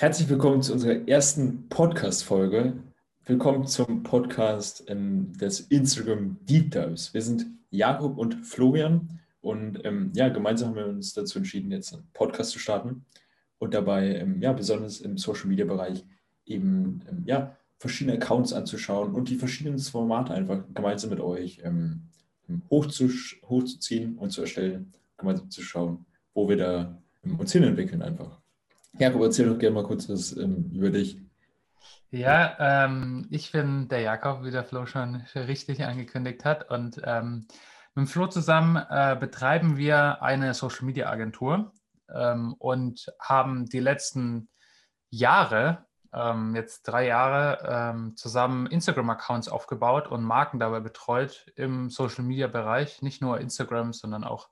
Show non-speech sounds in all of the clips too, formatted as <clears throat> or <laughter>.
Herzlich willkommen zu unserer ersten Podcast-Folge. Willkommen zum Podcast ähm, des Instagram Deep Dives. Wir sind Jakob und Florian und ähm, ja, gemeinsam haben wir uns dazu entschieden, jetzt einen Podcast zu starten und dabei, ähm, ja, besonders im Social Media Bereich eben, ähm, ja, verschiedene Accounts anzuschauen und die verschiedenen Formate einfach gemeinsam mit euch ähm, hochzuziehen und zu erstellen, gemeinsam zu schauen, wo wir da ähm, uns hinentwickeln einfach. Jakob, erzähl doch gerne mal kurz was ähm, über dich. Ja, ähm, ich bin der Jakob, wie der Flo schon richtig angekündigt hat. Und ähm, mit dem Flo zusammen äh, betreiben wir eine Social Media Agentur ähm, und haben die letzten Jahre, ähm, jetzt drei Jahre, ähm, zusammen Instagram-Accounts aufgebaut und Marken dabei betreut im Social Media Bereich. Nicht nur Instagram, sondern auch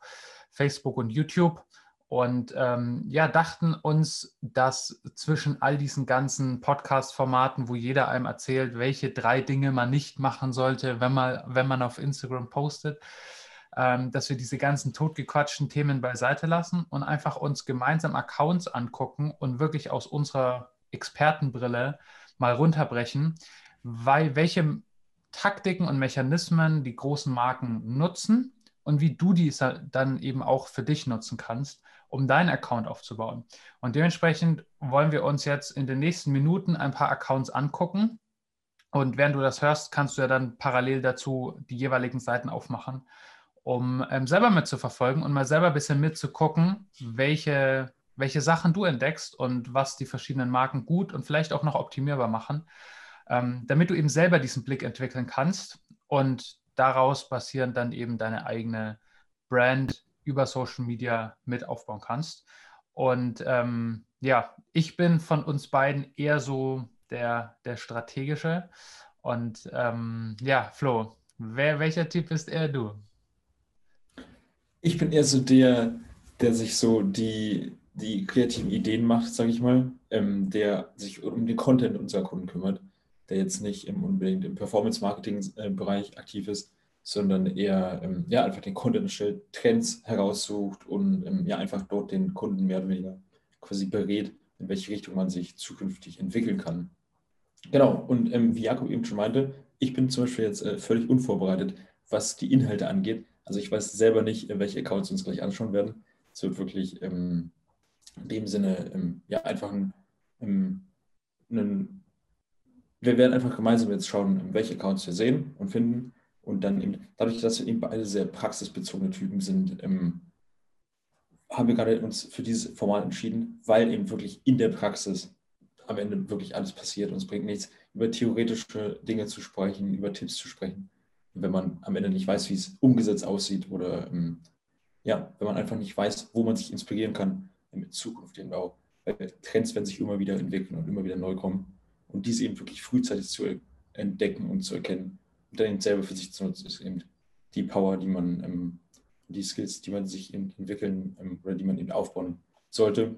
Facebook und YouTube und ähm, ja, dachten uns, dass zwischen all diesen ganzen Podcast-Formaten, wo jeder einem erzählt, welche drei Dinge man nicht machen sollte, wenn man, wenn man auf Instagram postet, ähm, dass wir diese ganzen totgequatschten Themen beiseite lassen und einfach uns gemeinsam Accounts angucken und wirklich aus unserer Expertenbrille mal runterbrechen, weil welche Taktiken und Mechanismen die großen Marken nutzen und wie du die dann eben auch für dich nutzen kannst um deinen Account aufzubauen. Und dementsprechend wollen wir uns jetzt in den nächsten Minuten ein paar Accounts angucken. Und während du das hörst, kannst du ja dann parallel dazu die jeweiligen Seiten aufmachen, um ähm, selber mitzuverfolgen und mal selber ein bisschen mitzugucken, welche, welche Sachen du entdeckst und was die verschiedenen Marken gut und vielleicht auch noch optimierbar machen, ähm, damit du eben selber diesen Blick entwickeln kannst und daraus basierend dann eben deine eigene Brand über Social Media mit aufbauen kannst. Und ähm, ja, ich bin von uns beiden eher so der, der strategische. Und ähm, ja, Flo, wer, welcher Typ bist eher du? Ich bin eher so der, der sich so die, die kreativen Ideen macht, sage ich mal, ähm, der sich um den Content unserer Kunden kümmert, der jetzt nicht im, unbedingt im Performance-Marketing-Bereich äh, aktiv ist, sondern eher ähm, ja, einfach den erstellt, Trends heraussucht und ähm, ja, einfach dort den Kunden mehr oder weniger quasi berät, in welche Richtung man sich zukünftig entwickeln kann. Genau, und ähm, wie Jakob eben schon meinte, ich bin zum Beispiel jetzt äh, völlig unvorbereitet, was die Inhalte angeht. Also ich weiß selber nicht, welche Accounts wir uns gleich anschauen werden. Es wird wirklich ähm, in dem Sinne ähm, ja einfach ein, ähm, ein, wir werden einfach gemeinsam jetzt schauen, welche Accounts wir sehen und finden und dann eben, dadurch, dass wir eben beide sehr praxisbezogene Typen sind, ähm, haben wir gerade uns für dieses Format entschieden, weil eben wirklich in der Praxis am Ende wirklich alles passiert und es bringt nichts, über theoretische Dinge zu sprechen, über Tipps zu sprechen, wenn man am Ende nicht weiß, wie es umgesetzt aussieht oder ähm, ja, wenn man einfach nicht weiß, wo man sich inspirieren kann in Zukunft eben auch. Weil Trends werden sich immer wieder entwickeln und immer wieder neu kommen und diese eben wirklich frühzeitig zu entdecken und zu erkennen dann selber für sich zu nutzen, ist eben die Power, die man, ähm, die Skills, die man sich entwickeln ähm, oder die man eben aufbauen sollte,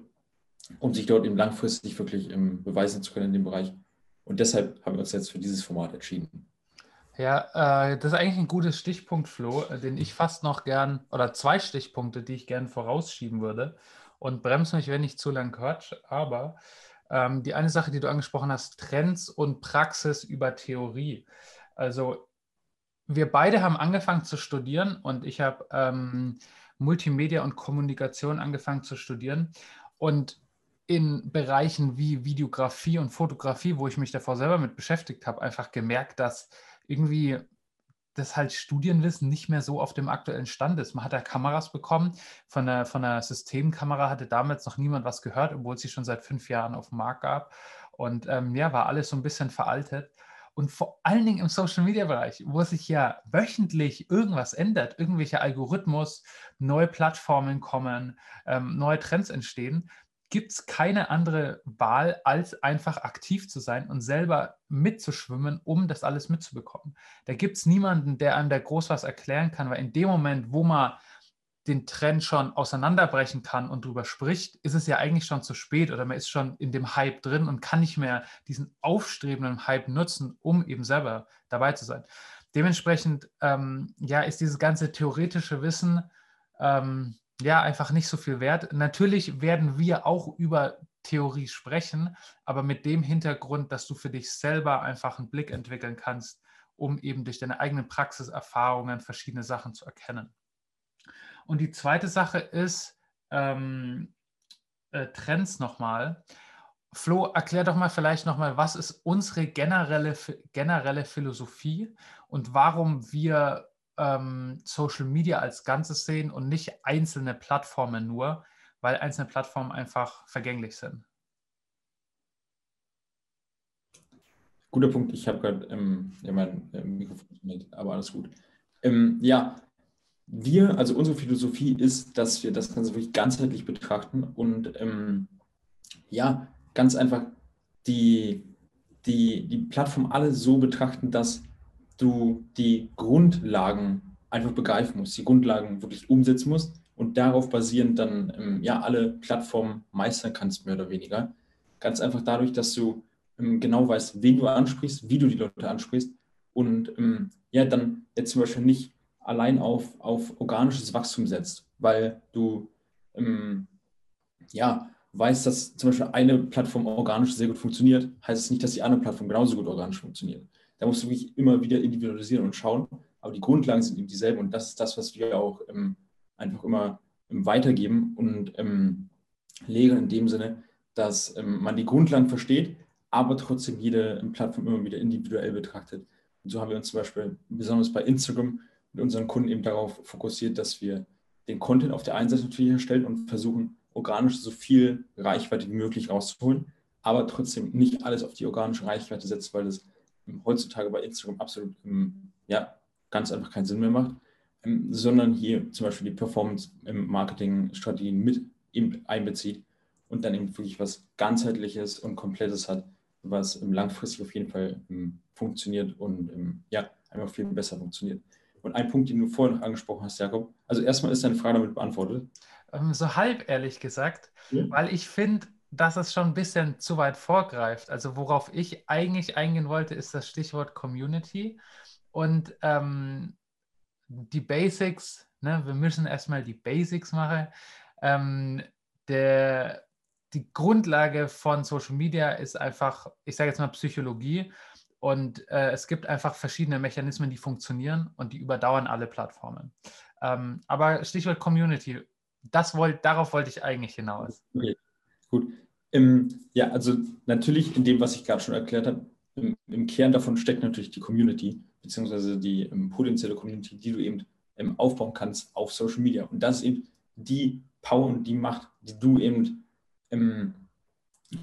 um sich dort eben langfristig wirklich ähm, beweisen zu können in dem Bereich. Und deshalb haben wir uns jetzt für dieses Format entschieden. Ja, äh, das ist eigentlich ein gutes Stichpunkt, Flo, äh, den ich fast noch gern, oder zwei Stichpunkte, die ich gern vorausschieben würde. Und bremse mich, wenn ich zu lang quatsch. Aber ähm, die eine Sache, die du angesprochen hast, Trends und Praxis über Theorie. Also wir beide haben angefangen zu studieren und ich habe ähm, Multimedia und Kommunikation angefangen zu studieren. Und in Bereichen wie Videografie und Fotografie, wo ich mich davor selber mit beschäftigt habe, einfach gemerkt, dass irgendwie das halt Studienwissen nicht mehr so auf dem aktuellen Stand ist. Man hat ja Kameras bekommen. Von der, von der Systemkamera hatte damals noch niemand was gehört, obwohl es sie schon seit fünf Jahren auf dem Markt gab. Und ähm, ja, war alles so ein bisschen veraltet. Und vor allen Dingen im Social Media Bereich, wo sich ja wöchentlich irgendwas ändert, irgendwelche Algorithmus, neue Plattformen kommen, ähm, neue Trends entstehen, gibt es keine andere Wahl, als einfach aktiv zu sein und selber mitzuschwimmen, um das alles mitzubekommen. Da gibt es niemanden, der einem da groß was erklären kann, weil in dem Moment, wo man den Trend schon auseinanderbrechen kann und darüber spricht, ist es ja eigentlich schon zu spät oder man ist schon in dem Hype drin und kann nicht mehr diesen aufstrebenden Hype nutzen, um eben selber dabei zu sein. Dementsprechend ähm, ja, ist dieses ganze theoretische Wissen ähm, ja einfach nicht so viel wert. Natürlich werden wir auch über Theorie sprechen, aber mit dem Hintergrund, dass du für dich selber einfach einen Blick entwickeln kannst, um eben durch deine eigenen Praxiserfahrungen verschiedene Sachen zu erkennen. Und die zweite Sache ist ähm, äh, Trends nochmal. Flo, erklär doch mal vielleicht nochmal, was ist unsere generelle, generelle Philosophie und warum wir ähm, Social Media als Ganzes sehen und nicht einzelne Plattformen nur, weil einzelne Plattformen einfach vergänglich sind. Guter Punkt. Ich habe gerade ähm, ja, mein äh, Mikrofon nicht, aber alles gut. Ähm, ja, wir, also unsere Philosophie ist, dass wir das Ganze wirklich ganzheitlich betrachten und ähm, ja, ganz einfach die, die, die Plattform alle so betrachten, dass du die Grundlagen einfach begreifen musst, die Grundlagen wirklich umsetzen musst und darauf basierend dann ähm, ja alle Plattformen meistern kannst, mehr oder weniger. Ganz einfach dadurch, dass du ähm, genau weißt, wen du ansprichst, wie du die Leute ansprichst und ähm, ja, dann jetzt zum Beispiel nicht allein auf, auf organisches Wachstum setzt, weil du ähm, ja, weißt, dass zum Beispiel eine Plattform organisch sehr gut funktioniert, heißt es nicht, dass die andere Plattform genauso gut organisch funktioniert. Da musst du wirklich immer wieder individualisieren und schauen, aber die Grundlagen sind eben dieselben und das ist das, was wir auch ähm, einfach immer ähm, weitergeben und ähm, lehren in dem Sinne, dass ähm, man die Grundlagen versteht, aber trotzdem jede Plattform immer wieder individuell betrachtet. Und so haben wir uns zum Beispiel besonders bei Instagram mit unseren Kunden eben darauf fokussiert, dass wir den Content auf der einen Seite natürlich erstellen und versuchen, organisch so viel Reichweite wie möglich rauszuholen, aber trotzdem nicht alles auf die organische Reichweite setzt, weil das heutzutage bei Instagram absolut ja, ganz einfach keinen Sinn mehr macht, sondern hier zum Beispiel die Performance-Marketing-Strategien mit einbezieht und dann eben wirklich was ganzheitliches und komplettes hat, was langfristig auf jeden Fall funktioniert und ja, einfach viel besser funktioniert. Und ein Punkt, den du vorhin noch angesprochen hast, Jakob, also erstmal ist deine Frage damit beantwortet. Ähm, so halb ehrlich gesagt, ja. weil ich finde, dass es schon ein bisschen zu weit vorgreift. Also worauf ich eigentlich eingehen wollte, ist das Stichwort Community und ähm, die Basics. Ne? Wir müssen erstmal die Basics machen. Ähm, der, die Grundlage von Social Media ist einfach, ich sage jetzt mal Psychologie. Und äh, es gibt einfach verschiedene Mechanismen, die funktionieren und die überdauern alle Plattformen. Ähm, aber Stichwort Community, das wollt, darauf wollte ich eigentlich hinaus. Okay, gut. Ähm, ja, also natürlich in dem, was ich gerade schon erklärt habe, im, im, Kern davon steckt natürlich die Community, beziehungsweise die ähm, potenzielle Community, die du eben ähm, aufbauen kannst auf Social Media. Und das ist eben die Power und die Macht, die du eben ähm,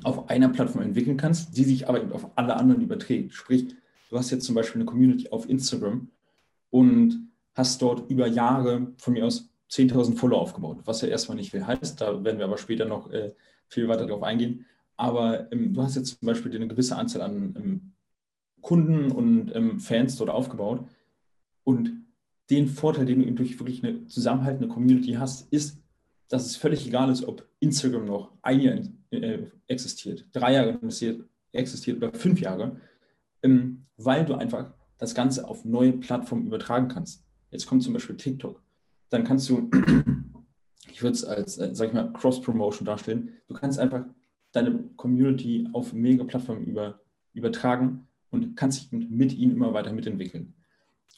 auf einer Plattform entwickeln kannst, die sich aber eben auf alle anderen überträgt. Sprich, du hast jetzt zum Beispiel eine Community auf Instagram und hast dort über Jahre von mir aus 10.000 Follower aufgebaut, was ja erstmal nicht viel heißt. Da werden wir aber später noch äh, viel weiter darauf eingehen. Aber ähm, du hast jetzt zum Beispiel eine gewisse Anzahl an ähm, Kunden und ähm, Fans dort aufgebaut. Und den Vorteil, den du eben durch wirklich eine zusammenhaltende Community hast, ist, dass es völlig egal ist, ob Instagram noch ein Jahr äh, existiert, drei Jahre existiert oder fünf Jahre, ähm, weil du einfach das Ganze auf neue Plattformen übertragen kannst. Jetzt kommt zum Beispiel TikTok. Dann kannst du, <clears throat> ich würde es als, äh, sag ich mal, Cross-Promotion darstellen. Du kannst einfach deine Community auf mega Plattformen über, übertragen und kannst dich mit ihnen immer weiter mitentwickeln.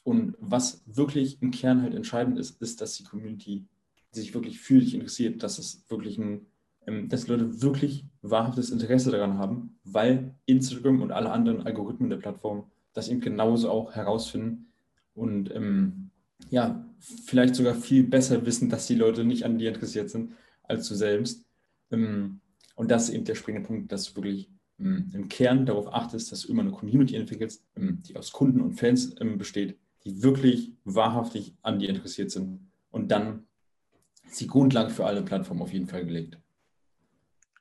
Und was wirklich im Kern halt entscheidend ist, ist, dass die Community sich wirklich für dich interessiert, dass es wirklich ein ähm, dass Leute wirklich wahrhaftes Interesse daran haben, weil Instagram und alle anderen Algorithmen der Plattform das eben genauso auch herausfinden und ähm, ja, vielleicht sogar viel besser wissen, dass die Leute nicht an dir interessiert sind als du selbst. Ähm, und das ist eben der springende Punkt, dass du wirklich ähm, im Kern darauf achtest, dass du immer eine Community entwickelst, ähm, die aus Kunden und Fans ähm, besteht, die wirklich wahrhaftig an dir interessiert sind. Und dann ist die Grundlage für alle Plattformen auf jeden Fall gelegt.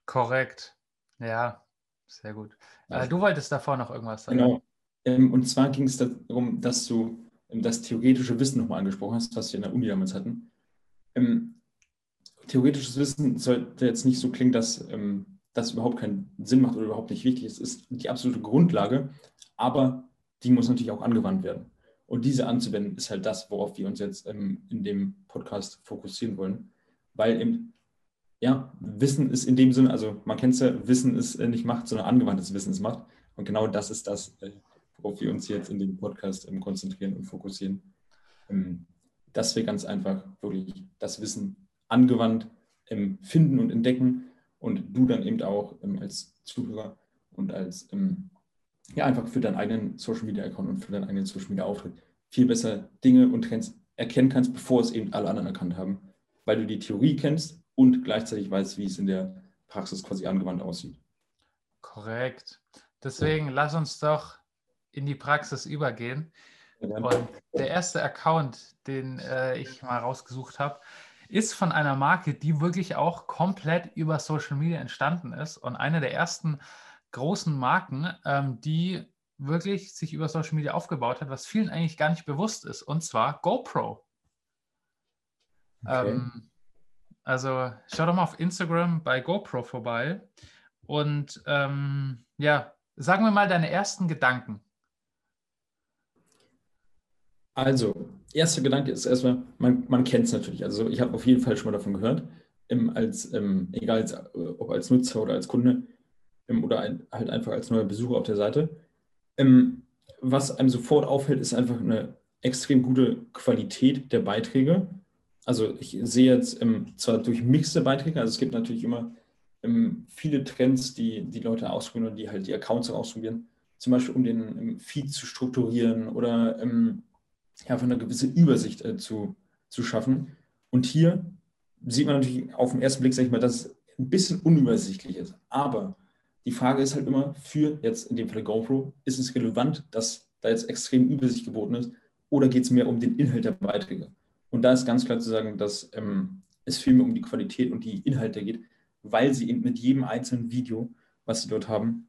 Korrekt. Ja, sehr gut. Äh, du wolltest davor noch irgendwas sagen. Genau. Ähm, und zwar ging es darum, dass du ähm, das theoretische Wissen nochmal angesprochen hast, was wir in der Uni damals hatten. Ähm, theoretisches Wissen sollte jetzt nicht so klingen, dass das überhaupt keinen Sinn macht oder überhaupt nicht wichtig ist. Es ist die absolute Grundlage, aber die muss natürlich auch angewandt werden. Und diese anzuwenden ist halt das, worauf wir uns jetzt in dem Podcast fokussieren wollen, weil eben ja, Wissen ist in dem Sinne, also man kennt es ja, Wissen ist äh, nicht Macht, sondern angewandtes Wissen ist Macht. Und genau das ist das, äh, worauf wir uns jetzt in dem Podcast ähm, konzentrieren und fokussieren. Ähm, dass wir ganz einfach wirklich das Wissen angewandt ähm, finden und entdecken und du dann eben auch als Zuhörer und als ja einfach für deinen eigenen Social Media Account und für deinen eigenen Social Media Auftritt viel besser Dinge und Trends erkennen kannst, bevor es eben alle anderen erkannt haben, weil du die Theorie kennst und gleichzeitig weißt, wie es in der Praxis quasi angewandt aussieht. Korrekt. Deswegen ja. lass uns doch in die Praxis übergehen. Und der erste Account, den äh, ich mal rausgesucht habe, ist von einer Marke, die wirklich auch komplett über Social Media entstanden ist und eine der ersten großen Marken, ähm, die wirklich sich über Social Media aufgebaut hat, was vielen eigentlich gar nicht bewusst ist, und zwar GoPro. Okay. Ähm, also schau doch mal auf Instagram bei GoPro vorbei und ähm, ja, sagen wir mal deine ersten Gedanken. Also, erster Gedanke ist erstmal, man, man kennt es natürlich. Also ich habe auf jeden Fall schon mal davon gehört, ähm, als, egal als, ob als Nutzer oder als Kunde oder ein, halt einfach als neuer Besucher auf der Seite. Ähm, was einem sofort auffällt, ist einfach eine extrem gute Qualität der Beiträge. Also ich sehe jetzt ähm, zwar durch mixte Beiträge, also es gibt natürlich immer ähm, viele Trends, die die Leute ausprobieren und die halt die Accounts ausprobieren, zum Beispiel um den ähm, Feed zu strukturieren oder ähm, ja, einfach eine gewisse Übersicht äh, zu, zu schaffen. Und hier sieht man natürlich auf den ersten Blick, sage ich mal, dass es ein bisschen unübersichtlich ist. Aber die Frage ist halt immer, für jetzt in dem Fall GoPro, ist es relevant, dass da jetzt extrem Übersicht geboten ist oder geht es mehr um den Inhalt der Beiträge? Und da ist ganz klar zu sagen, dass ähm, es vielmehr um die Qualität und die Inhalte geht, weil sie eben mit jedem einzelnen Video, was sie dort haben,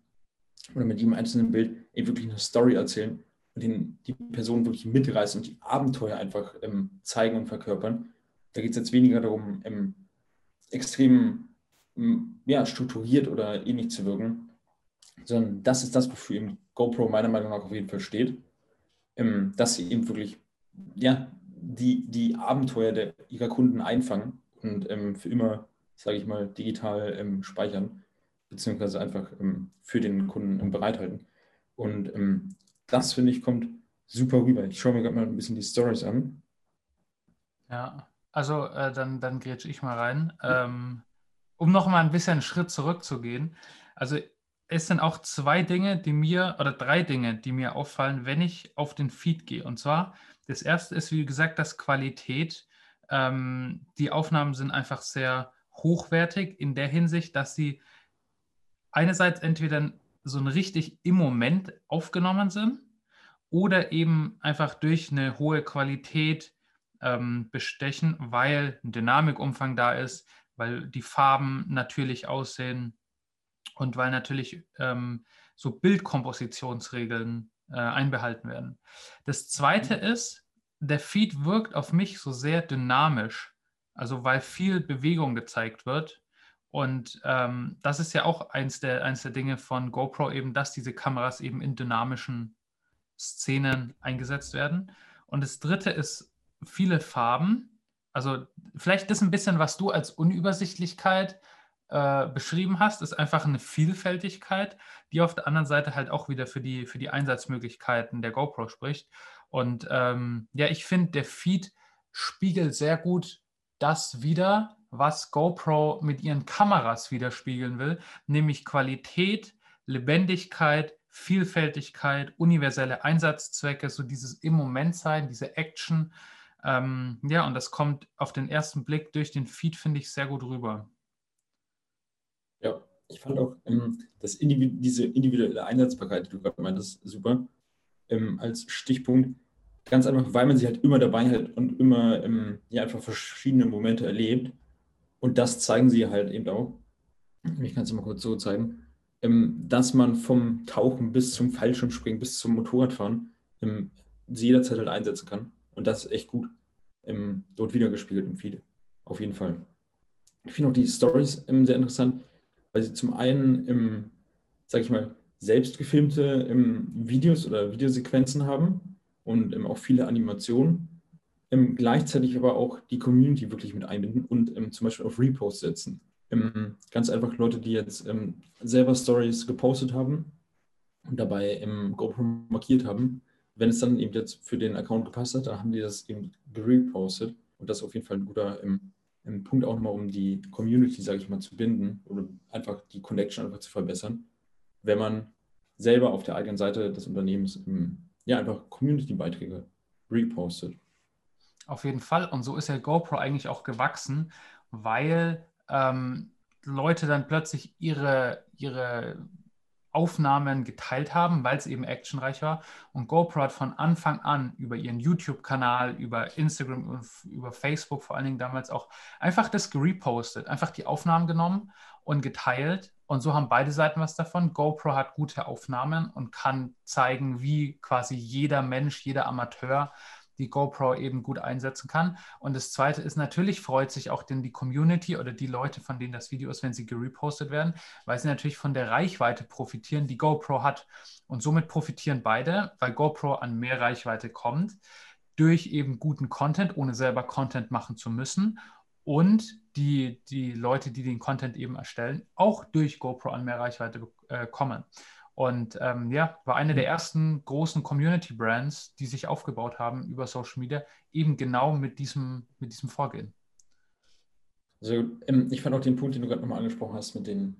oder mit jedem einzelnen Bild eben wirklich eine Story erzählen und den, die Person wirklich mitreißen und die Abenteuer einfach ähm, zeigen und verkörpern. Da geht es jetzt weniger darum, ähm, extrem ja, strukturiert oder ähnlich zu wirken, sondern das ist das, wofür eben GoPro meiner Meinung nach auf jeden Fall steht, ähm, dass sie eben wirklich ja, die, die Abenteuer der, ihrer Kunden einfangen und ähm, für immer, sage ich mal, digital ähm, speichern, beziehungsweise einfach für den Kunden bereithalten. Und das, finde ich, kommt super rüber. Ich schaue mir gerade mal ein bisschen die Stories an. Ja, also äh, dann, dann grätsche ich mal rein. Ähm, um noch mal ein bisschen einen Schritt zurückzugehen. Also es sind auch zwei Dinge, die mir, oder drei Dinge, die mir auffallen, wenn ich auf den Feed gehe. Und zwar das erste ist, wie gesagt, das Qualität. Ähm, die Aufnahmen sind einfach sehr hochwertig in der Hinsicht, dass sie einerseits entweder so ein richtig im Moment aufgenommen sind oder eben einfach durch eine hohe Qualität ähm, bestechen, weil ein Dynamikumfang da ist, weil die Farben natürlich aussehen und weil natürlich ähm, so Bildkompositionsregeln äh, einbehalten werden. Das zweite mhm. ist, der Feed wirkt auf mich so sehr dynamisch, also weil viel Bewegung gezeigt wird. Und ähm, das ist ja auch eins der, eins der Dinge von GoPro, eben, dass diese Kameras eben in dynamischen Szenen eingesetzt werden. Und das dritte ist viele Farben. Also vielleicht das ein bisschen, was du als Unübersichtlichkeit äh, beschrieben hast, ist einfach eine Vielfältigkeit, die auf der anderen Seite halt auch wieder für die, für die Einsatzmöglichkeiten der GoPro spricht. Und ähm, ja, ich finde, der Feed spiegelt sehr gut das wieder, was GoPro mit ihren Kameras widerspiegeln will, nämlich Qualität, Lebendigkeit, Vielfältigkeit, universelle Einsatzzwecke, so dieses im Moment sein, diese Action. Ähm, ja, und das kommt auf den ersten Blick durch den Feed, finde ich, sehr gut rüber. Ja, ich fand auch ähm, das Individu diese individuelle Einsatzbarkeit, die du gerade meintest, super. Ähm, als Stichpunkt. Ganz einfach, weil man sie halt immer dabei hat und immer ähm, ja, einfach verschiedene Momente erlebt. Und das zeigen sie halt eben auch. Ich kann es mal kurz so zeigen, ähm, dass man vom Tauchen bis zum Fallschirmspringen bis zum Motorradfahren ähm, sie jederzeit halt einsetzen kann. Und das ist echt gut ähm, dort wiedergespiegelt im Feed. Auf jeden Fall. Ich finde auch die Stories ähm, sehr interessant weil sie zum einen im, sag ich mal, selbst gefilmte im Videos oder Videosequenzen haben und auch viele Animationen, gleichzeitig aber auch die Community wirklich mit einbinden und zum Beispiel auf Repost setzen. Ähm, ganz einfach Leute, die jetzt ähm, selber Stories gepostet haben und dabei im GoPro markiert haben. Wenn es dann eben jetzt für den Account gepasst hat, dann haben die das eben gerepostet. Und das ist auf jeden Fall ein guter ähm, ein Punkt auch nochmal, um die Community, sage ich mal, zu binden oder einfach die Connection einfach zu verbessern, wenn man selber auf der eigenen Seite des Unternehmens ja einfach Community-Beiträge repostet. Auf jeden Fall. Und so ist ja GoPro eigentlich auch gewachsen, weil ähm, Leute dann plötzlich ihre, ihre Aufnahmen geteilt haben, weil es eben actionreich war. Und GoPro hat von Anfang an über ihren YouTube-Kanal, über Instagram, und über Facebook vor allen Dingen damals auch einfach das gerepostet, einfach die Aufnahmen genommen und geteilt. Und so haben beide Seiten was davon. GoPro hat gute Aufnahmen und kann zeigen, wie quasi jeder Mensch, jeder Amateur die GoPro eben gut einsetzen kann. Und das Zweite ist, natürlich freut sich auch denn die Community oder die Leute, von denen das Video ist, wenn sie gerepostet werden, weil sie natürlich von der Reichweite profitieren, die GoPro hat. Und somit profitieren beide, weil GoPro an mehr Reichweite kommt, durch eben guten Content, ohne selber Content machen zu müssen. Und die, die Leute, die den Content eben erstellen, auch durch GoPro an mehr Reichweite äh, kommen. Und ähm, ja, war eine der mhm. ersten großen Community-Brands, die sich aufgebaut haben über Social Media, eben genau mit diesem, mit diesem Vorgehen. Also ähm, ich fand auch den Punkt, den du gerade nochmal angesprochen hast, mit, den,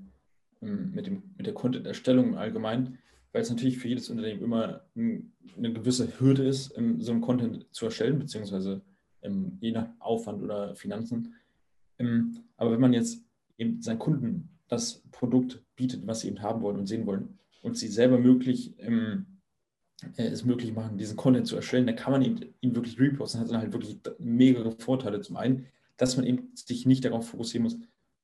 ähm, mit, dem, mit der Content-Erstellung im Allgemeinen, weil es natürlich für jedes Unternehmen immer ein, eine gewisse Hürde ist, ähm, so einen Content zu erstellen, beziehungsweise je nach Aufwand oder Finanzen. Aber wenn man jetzt eben seinen Kunden das Produkt bietet, was sie eben haben wollen und sehen wollen, und sie selber möglich, ähm, äh, es möglich machen, diesen Content zu erstellen, dann kann man ihn, ihn wirklich reposten. Das hat dann halt wirklich mehrere Vorteile. Zum einen, dass man eben sich nicht darauf fokussieren muss,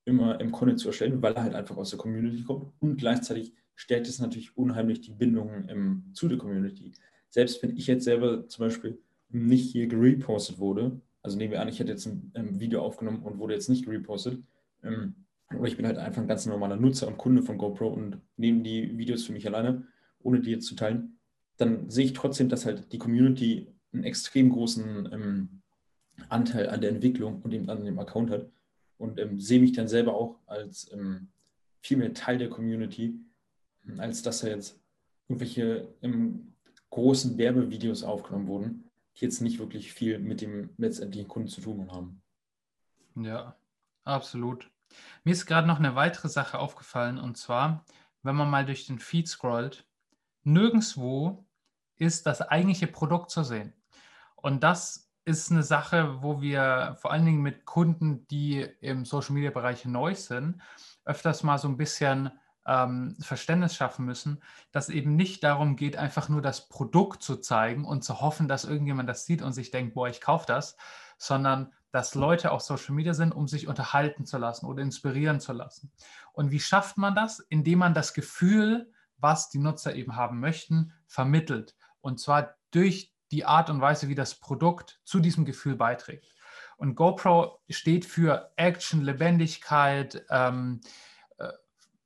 immer im Content zu erstellen, weil er halt einfach aus der Community kommt. Und gleichzeitig stärkt es natürlich unheimlich die Bindung ähm, zu der Community. Selbst wenn ich jetzt selber zum Beispiel nicht hier gerepostet wurde, also nehmen wir an, ich hätte jetzt ein ähm, Video aufgenommen und wurde jetzt nicht gerepostet, ähm, aber ich bin halt einfach ein ganz normaler Nutzer und Kunde von GoPro und nehme die Videos für mich alleine, ohne die jetzt zu teilen. Dann sehe ich trotzdem, dass halt die Community einen extrem großen ähm, Anteil an der Entwicklung und eben an dem Account hat. Und ähm, sehe mich dann selber auch als ähm, viel mehr Teil der Community, als dass da jetzt irgendwelche ähm, großen Werbevideos aufgenommen wurden, die jetzt nicht wirklich viel mit dem letztendlichen Kunden zu tun haben. Ja, absolut. Mir ist gerade noch eine weitere Sache aufgefallen und zwar, wenn man mal durch den Feed scrollt, nirgendwo ist das eigentliche Produkt zu sehen. Und das ist eine Sache, wo wir vor allen Dingen mit Kunden, die im Social Media Bereich neu sind, öfters mal so ein bisschen ähm, Verständnis schaffen müssen, dass eben nicht darum geht, einfach nur das Produkt zu zeigen und zu hoffen, dass irgendjemand das sieht und sich denkt, boah, ich kaufe das, sondern dass Leute auf Social Media sind, um sich unterhalten zu lassen oder inspirieren zu lassen. Und wie schafft man das? Indem man das Gefühl, was die Nutzer eben haben möchten, vermittelt. Und zwar durch die Art und Weise, wie das Produkt zu diesem Gefühl beiträgt. Und GoPro steht für Action, Lebendigkeit, ähm, äh,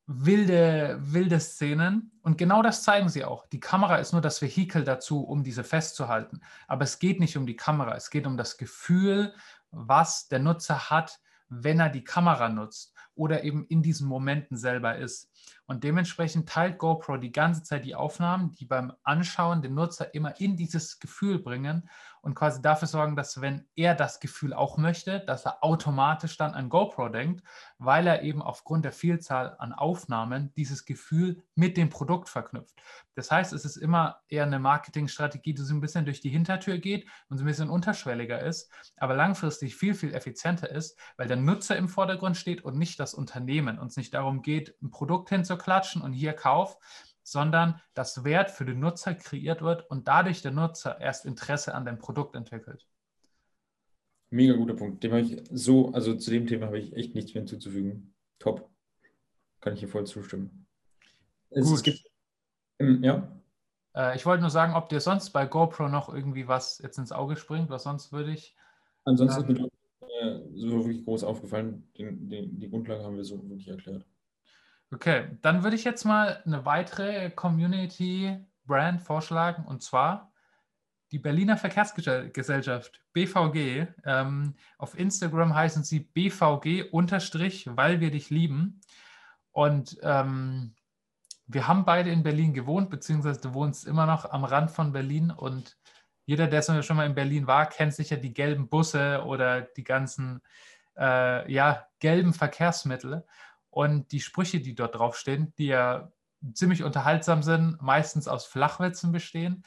wilde, wilde Szenen. Und genau das zeigen sie auch. Die Kamera ist nur das Vehikel dazu, um diese festzuhalten. Aber es geht nicht um die Kamera, es geht um das Gefühl, was der Nutzer hat, wenn er die Kamera nutzt oder eben in diesen Momenten selber ist. Und dementsprechend teilt GoPro die ganze Zeit die Aufnahmen, die beim Anschauen den Nutzer immer in dieses Gefühl bringen und quasi dafür sorgen, dass wenn er das Gefühl auch möchte, dass er automatisch dann an GoPro denkt, weil er eben aufgrund der Vielzahl an Aufnahmen dieses Gefühl mit dem Produkt verknüpft. Das heißt, es ist immer eher eine Marketingstrategie, die so ein bisschen durch die Hintertür geht und so ein bisschen unterschwelliger ist, aber langfristig viel, viel effizienter ist, weil der Nutzer im Vordergrund steht und nicht das Unternehmen und es nicht darum geht, ein Produkt hinzuklatschen und hier Kauf, sondern dass Wert für den Nutzer kreiert wird und dadurch der Nutzer erst Interesse an dem Produkt entwickelt. Mega guter Punkt. Dem habe ich so, also zu dem Thema habe ich echt nichts mehr hinzuzufügen. Top. Kann ich hier voll zustimmen. Es, Gut. Gibt, ähm, ja. Äh, ich wollte nur sagen, ob dir sonst bei GoPro noch irgendwie was jetzt ins Auge springt, was sonst würde ich. Ansonsten ähm, ist mir äh, so wirklich groß aufgefallen. Den, den, die Grundlage haben wir so wirklich erklärt. Okay, dann würde ich jetzt mal eine weitere Community-Brand vorschlagen und zwar die Berliner Verkehrsgesellschaft BVG. Ähm, auf Instagram heißen sie BVG unterstrich, weil wir dich lieben. Und ähm, wir haben beide in Berlin gewohnt, beziehungsweise du wohnst immer noch am Rand von Berlin und jeder, der schon mal in Berlin war, kennt sicher die gelben Busse oder die ganzen äh, ja, gelben Verkehrsmittel und die Sprüche, die dort draufstehen, die ja ziemlich unterhaltsam sind, meistens aus Flachwitzen bestehen.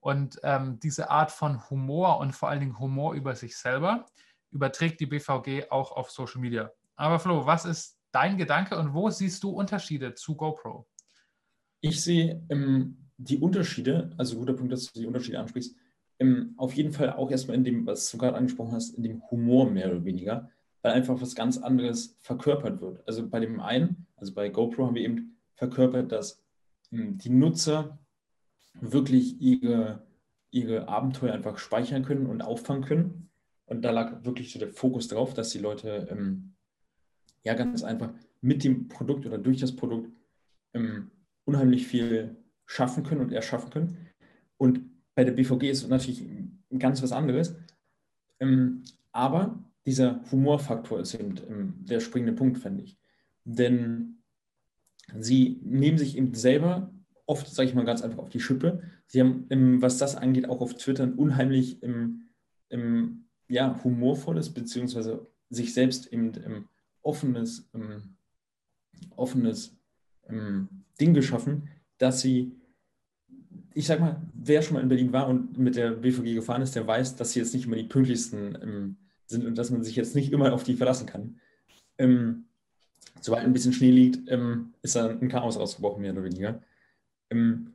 Und ähm, diese Art von Humor und vor allen Dingen Humor über sich selber überträgt die BVG auch auf Social Media. Aber Flo, was ist dein Gedanke und wo siehst du Unterschiede zu GoPro? Ich sehe ähm, die Unterschiede, also guter Punkt, dass du die Unterschiede ansprichst, ähm, auf jeden Fall auch erstmal in dem, was du gerade angesprochen hast, in dem Humor mehr oder weniger, weil einfach was ganz anderes verkörpert wird. Also bei dem einen, also bei GoPro haben wir eben verkörpert, dass ähm, die Nutzer wirklich ihre, ihre Abenteuer einfach speichern können und auffangen können. Und da lag wirklich so der Fokus drauf, dass die Leute ähm, ja ganz einfach mit dem Produkt oder durch das Produkt ähm, unheimlich viel schaffen können und erschaffen können. Und bei der BVG ist es natürlich ganz was anderes. Ähm, aber dieser Humorfaktor ist eben ähm, der springende Punkt, finde ich. Denn sie nehmen sich eben selber oft, sage ich mal ganz einfach, auf die Schippe. Sie haben, was das angeht, auch auf Twitter ein unheimlich im, im, ja, humorvolles, beziehungsweise sich selbst eben im offenes, im, offenes Ding geschaffen, dass sie, ich sag mal, wer schon mal in Berlin war und mit der BVG gefahren ist, der weiß, dass sie jetzt nicht immer die pünktlichsten ähm, sind und dass man sich jetzt nicht immer auf die verlassen kann. Ähm, sobald ein bisschen Schnee liegt, ähm, ist da ein Chaos ausgebrochen, mehr oder weniger. Ähm,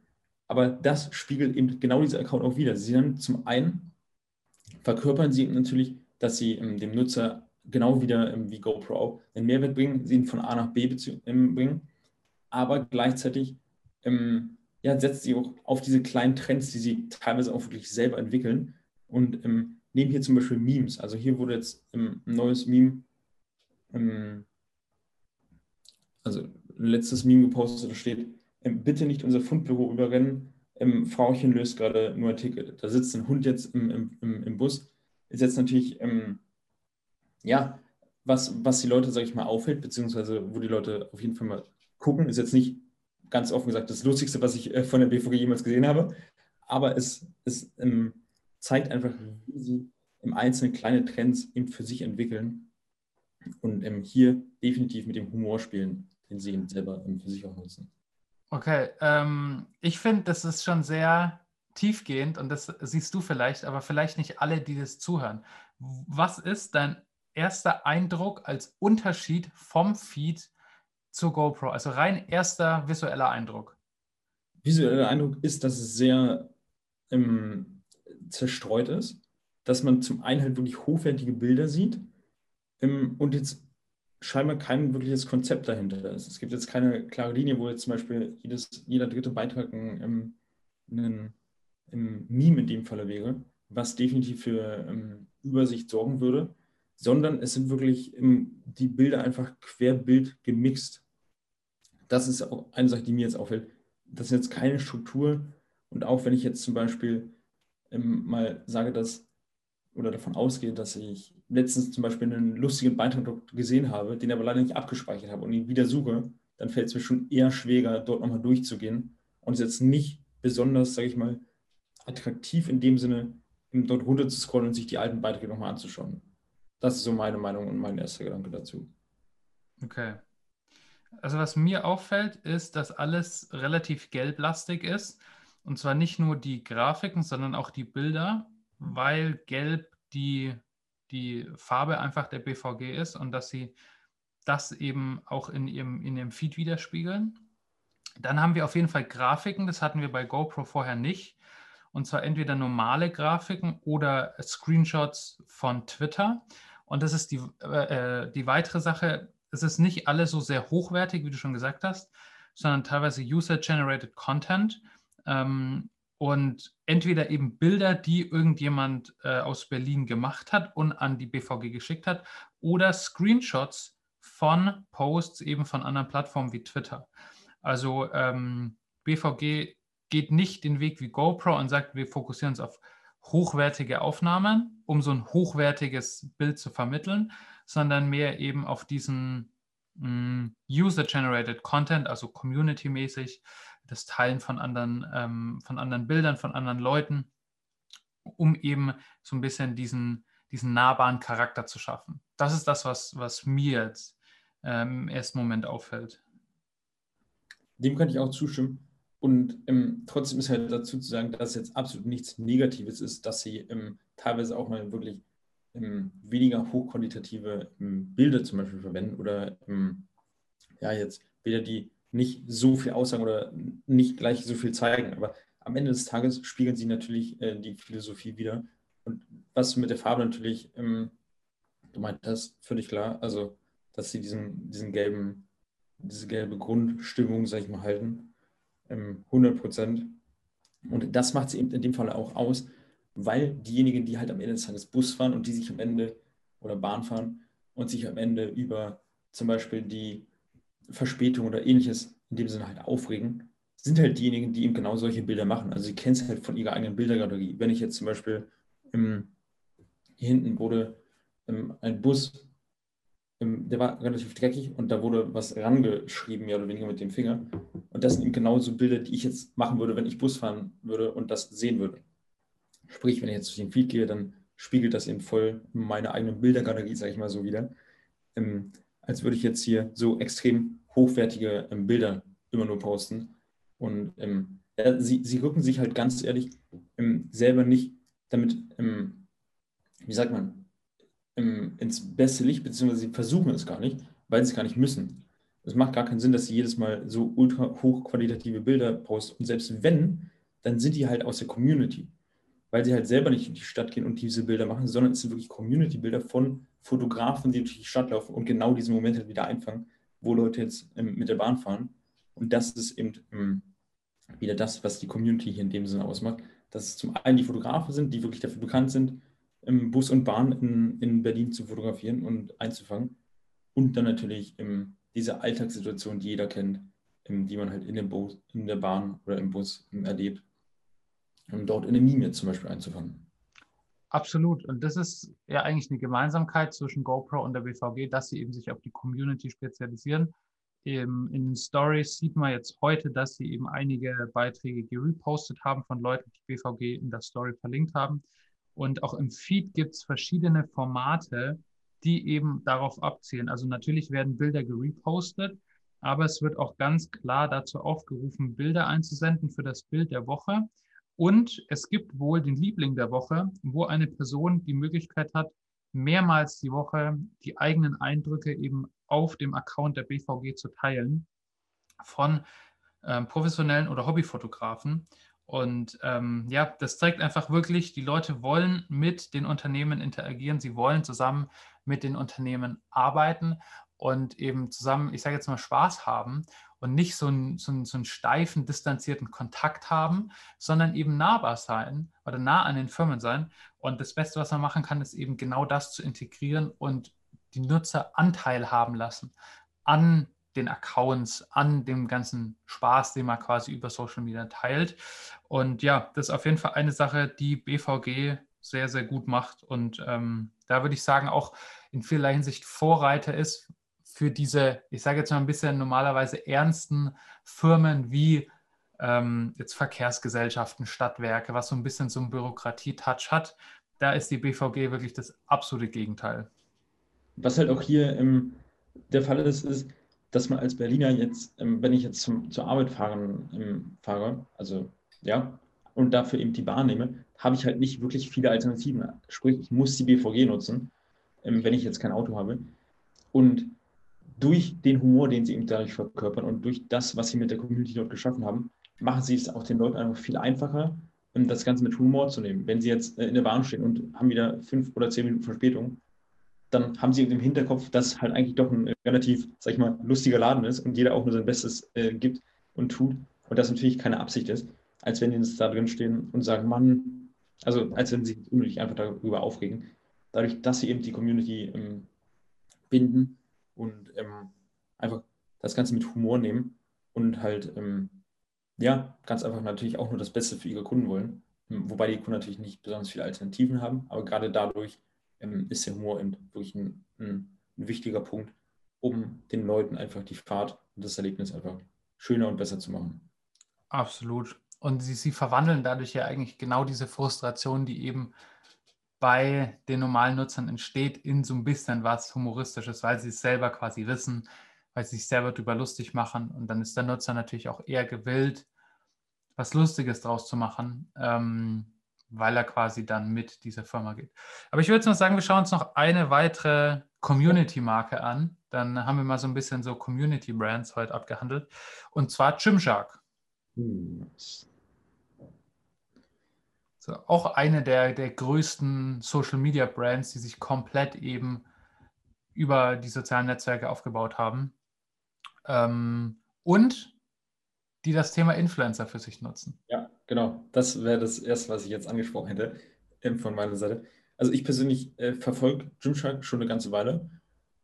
aber das spiegelt eben genau dieser Account auch wieder. Sie dann zum einen verkörpern sie natürlich, dass sie ähm, dem Nutzer genau wieder ähm, wie GoPro einen Mehrwert bringen, sie ihn von A nach B ähm, bringen, aber gleichzeitig ja, setzt sie auch auf diese kleinen Trends, die sie teilweise auch wirklich selber entwickeln und ähm, nehmen hier zum Beispiel Memes. Also hier wurde jetzt ein neues Meme, also letztes Meme gepostet, da steht, ähm, bitte nicht unser Fundbüro überrennen. Ähm, Frauchen löst gerade nur ein Ticket. Da sitzt ein Hund jetzt im, im, im Bus. Ist jetzt natürlich, ähm, ja, was, was die Leute, sage ich mal, auffällt, beziehungsweise wo die Leute auf jeden Fall mal gucken, ist jetzt nicht ganz offen gesagt das Lustigste, was ich äh, von der BVG jemals gesehen habe. Aber es, es ähm, zeigt einfach, wie sie im Einzelnen kleine Trends eben für sich entwickeln und ähm, hier definitiv mit dem Humor spielen, den sie eben selber ähm, für sich auch nutzen. Okay, ähm, ich finde, das ist schon sehr tiefgehend und das siehst du vielleicht, aber vielleicht nicht alle, die das zuhören. Was ist dein erster Eindruck als Unterschied vom Feed zur GoPro? Also rein erster visueller Eindruck. Visueller Eindruck ist, dass es sehr ähm, zerstreut ist, dass man zum einen halt wirklich hochwertige Bilder sieht ähm, und jetzt scheinbar kein wirkliches Konzept dahinter ist. Es gibt jetzt keine klare Linie, wo jetzt zum Beispiel jedes, jeder dritte Beitrag ein, ein, ein Meme in dem Falle wäre, was definitiv für ähm, Übersicht sorgen würde, sondern es sind wirklich ähm, die Bilder einfach querbild gemixt. Das ist auch eine Sache, die mir jetzt auffällt. Das ist jetzt keine Struktur und auch wenn ich jetzt zum Beispiel ähm, mal sage, dass oder davon ausgehe, dass ich letztens zum Beispiel einen lustigen Beitrag gesehen habe, den aber leider nicht abgespeichert habe und ihn wieder suche, dann fällt es mir schon eher schwerer, dort nochmal durchzugehen und es jetzt nicht besonders, sage ich mal, attraktiv in dem Sinne, dort runter zu scrollen und sich die alten Beiträge nochmal anzuschauen. Das ist so meine Meinung und mein erster Gedanke dazu. Okay. Also was mir auffällt, ist, dass alles relativ gelblastig ist. Und zwar nicht nur die Grafiken, sondern auch die Bilder weil Gelb die, die Farbe einfach der BVG ist und dass sie das eben auch in ihrem, in ihrem Feed widerspiegeln. Dann haben wir auf jeden Fall Grafiken, das hatten wir bei GoPro vorher nicht. Und zwar entweder normale Grafiken oder Screenshots von Twitter. Und das ist die, äh, äh die weitere Sache. Es ist nicht alles so sehr hochwertig, wie du schon gesagt hast, sondern teilweise User-Generated Content. Ähm, und entweder eben Bilder, die irgendjemand äh, aus Berlin gemacht hat und an die BVG geschickt hat, oder Screenshots von Posts eben von anderen Plattformen wie Twitter. Also ähm, BVG geht nicht den Weg wie GoPro und sagt, wir fokussieren uns auf hochwertige Aufnahmen, um so ein hochwertiges Bild zu vermitteln, sondern mehr eben auf diesen mm, User-Generated Content, also community-mäßig, das Teilen von anderen, ähm, von anderen Bildern, von anderen Leuten, um eben so ein bisschen diesen, diesen nahbaren Charakter zu schaffen. Das ist das, was, was mir jetzt ähm, im ersten Moment auffällt. Dem kann ich auch zustimmen. Und ähm, trotzdem ist halt dazu zu sagen, dass jetzt absolut nichts Negatives ist, dass sie ähm, teilweise auch mal wirklich ähm, weniger hochqualitative ähm, Bilder zum Beispiel verwenden oder ja, jetzt Bilder, die nicht so viel aussagen oder nicht gleich so viel zeigen. Aber am Ende des Tages spiegeln sie natürlich äh, die Philosophie wieder. Und was mit der Farbe natürlich, ähm, du meintest, völlig klar, also dass sie diesen, diesen gelben, diese gelbe Grundstimmung, sag ich mal, halten 100 ähm, Prozent. Und das macht sie eben in dem Fall auch aus, weil diejenigen, die halt am Ende des Tages Bus fahren und die sich am Ende oder Bahn fahren und sich am Ende über zum Beispiel die Verspätung oder ähnliches in dem Sinne halt aufregen, sind halt diejenigen, die eben genau solche Bilder machen. Also sie kennen es halt von ihrer eigenen Bildergalerie. Wenn ich jetzt zum Beispiel im, hier hinten wurde ähm, ein Bus der war relativ dreckig und da wurde was rangeschrieben, mehr oder weniger mit dem Finger. Und das sind eben genauso Bilder, die ich jetzt machen würde, wenn ich Bus fahren würde und das sehen würde. Sprich, wenn ich jetzt durch den Feed gehe, dann spiegelt das eben voll meine eigene Bildergalerie, sage ich mal so wieder. Ähm, als würde ich jetzt hier so extrem hochwertige ähm, Bilder immer nur posten. Und ähm, sie, sie rücken sich halt ganz ehrlich ähm, selber nicht damit, ähm, wie sagt man, ins beste Licht, beziehungsweise sie versuchen es gar nicht, weil sie es gar nicht müssen. Es macht gar keinen Sinn, dass sie jedes Mal so ultra hochqualitative Bilder posten. Und selbst wenn, dann sind die halt aus der Community. Weil sie halt selber nicht in die Stadt gehen und diese Bilder machen, sondern es sind wirklich Community-Bilder von Fotografen, die durch die Stadt laufen und genau diesen Moment halt wieder einfangen, wo Leute jetzt ähm, mit der Bahn fahren. Und das ist eben ähm, wieder das, was die Community hier in dem Sinne ausmacht. Dass es zum einen die Fotografen sind, die wirklich dafür bekannt sind, im Bus und Bahn in, in Berlin zu fotografieren und einzufangen. Und dann natürlich im, diese Alltagssituation, die jeder kennt, im, die man halt in, dem Bus, in der Bahn oder im Bus erlebt, um dort in eine Mime zum Beispiel einzufangen. Absolut. Und das ist ja eigentlich eine Gemeinsamkeit zwischen GoPro und der BVG, dass sie eben sich auf die Community spezialisieren. In den Stories sieht man jetzt heute, dass sie eben einige Beiträge gerepostet haben von Leuten, die BVG in der Story verlinkt haben. Und auch im Feed gibt es verschiedene Formate, die eben darauf abzielen. Also natürlich werden Bilder gerepostet, aber es wird auch ganz klar dazu aufgerufen, Bilder einzusenden für das Bild der Woche. Und es gibt wohl den Liebling der Woche, wo eine Person die Möglichkeit hat, mehrmals die Woche die eigenen Eindrücke eben auf dem Account der BVG zu teilen von äh, professionellen oder Hobbyfotografen. Und ähm, ja, das zeigt einfach wirklich, die Leute wollen mit den Unternehmen interagieren, sie wollen zusammen mit den Unternehmen arbeiten und eben zusammen, ich sage jetzt mal, Spaß haben und nicht so einen, so, einen, so einen steifen, distanzierten Kontakt haben, sondern eben nahbar sein oder nah an den Firmen sein. Und das Beste, was man machen kann, ist eben genau das zu integrieren und die Nutzer Anteil haben lassen an den Accounts, an dem ganzen Spaß, den man quasi über Social Media teilt. Und ja, das ist auf jeden Fall eine Sache, die BVG sehr, sehr gut macht. Und ähm, da würde ich sagen, auch in vielerlei Hinsicht Vorreiter ist für diese, ich sage jetzt mal ein bisschen normalerweise ernsten Firmen wie ähm, jetzt Verkehrsgesellschaften, Stadtwerke, was so ein bisschen so einen Bürokratie-Touch hat. Da ist die BVG wirklich das absolute Gegenteil. Was halt auch hier ähm, der Fall ist, ist, dass man als Berliner jetzt, ähm, wenn ich jetzt zum, zur Arbeit fahren, ähm, fahre, also ja, und dafür eben die Bahn nehme, habe ich halt nicht wirklich viele Alternativen. Sprich, ich muss die BVG nutzen, ähm, wenn ich jetzt kein Auto habe. Und durch den Humor, den sie eben dadurch verkörpern und durch das, was sie mit der Community dort geschaffen haben, machen sie es auch den Leuten einfach viel einfacher, das Ganze mit Humor zu nehmen. Wenn sie jetzt äh, in der Bahn stehen und haben wieder fünf oder zehn Minuten Verspätung, dann haben sie im Hinterkopf, dass halt eigentlich doch ein relativ, sag ich mal, lustiger Laden ist und jeder auch nur sein Bestes äh, gibt und tut und das natürlich keine Absicht ist, als wenn die jetzt da drin stehen und sagen, Mann, also als wenn sie sich unnötig einfach darüber aufregen. Dadurch, dass sie eben die Community ähm, binden und ähm, einfach das Ganze mit Humor nehmen und halt, ähm, ja, ganz einfach natürlich auch nur das Beste für ihre Kunden wollen, hm, wobei die Kunden natürlich nicht besonders viele Alternativen haben, aber gerade dadurch ähm, ist der Humor eben wirklich ein, ein, ein, wichtiger Punkt, um den Leuten einfach die Fahrt und das Erlebnis einfach schöner und besser zu machen. Absolut. Und sie, sie verwandeln dadurch ja eigentlich genau diese Frustration, die eben bei den normalen Nutzern entsteht, in so ein bisschen was Humoristisches, weil sie es selber quasi wissen, weil sie sich selber darüber lustig machen. Und dann ist der Nutzer natürlich auch eher gewillt, was Lustiges draus zu machen, ähm, weil er quasi dann mit dieser Firma geht. Aber ich würde jetzt mal sagen, wir schauen uns noch eine weitere Community-Marke an. Dann haben wir mal so ein bisschen so Community-Brands heute abgehandelt. Und zwar Gymshark. Hm. So, auch eine der, der größten Social-Media-Brands, die sich komplett eben über die sozialen Netzwerke aufgebaut haben. Ähm, und die das Thema Influencer für sich nutzen. Ja, genau. Das wäre das Erste, was ich jetzt angesprochen hätte ähm, von meiner Seite. Also ich persönlich äh, verfolge Gymshark schon eine ganze Weile.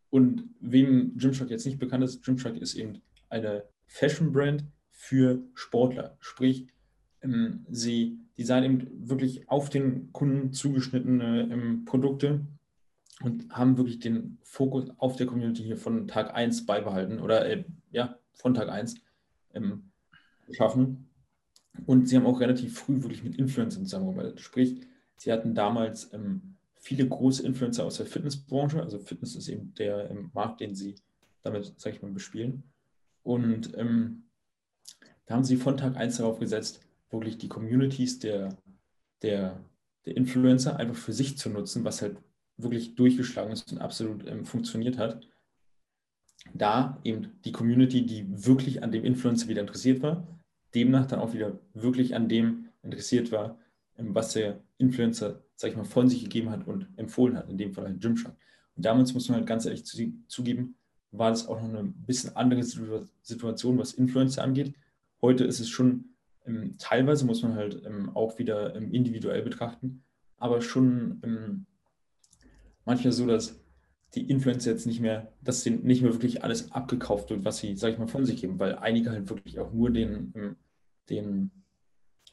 Und wem Gymshark jetzt nicht bekannt ist, Gymshark ist eben eine Fashion-Brand für Sportler. Sprich, ähm, sie designen eben wirklich auf den Kunden zugeschnittene ähm, Produkte und haben wirklich den Fokus auf der Community hier von Tag 1 beibehalten oder äh, ja, von Tag 1. Ähm, geschaffen. Und sie haben auch relativ früh wirklich mit Influencern zusammengearbeitet. Sprich, sie hatten damals ähm, viele große Influencer aus der Fitnessbranche. Also Fitness ist eben der ähm, Markt, den sie damit, sage ich mal, bespielen. Und ähm, da haben sie von Tag 1 darauf gesetzt, wirklich die Communities der, der, der Influencer einfach für sich zu nutzen, was halt wirklich durchgeschlagen ist und absolut ähm, funktioniert hat da eben die Community, die wirklich an dem Influencer wieder interessiert war, demnach dann auch wieder wirklich an dem interessiert war, ähm, was der Influencer, sag ich mal, von sich gegeben hat und empfohlen hat, in dem Fall halt Gymshark. Und damals muss man halt ganz ehrlich zugeben, war das auch noch eine bisschen andere Situation, was Influencer angeht. Heute ist es schon teilweise, muss man halt ähm, auch wieder ähm, individuell betrachten, aber schon ähm, manchmal so, dass die Influencer jetzt nicht mehr, dass denen nicht mehr wirklich alles abgekauft wird, was sie, sag ich mal, von sich geben, weil einige halt wirklich auch nur den, ähm, den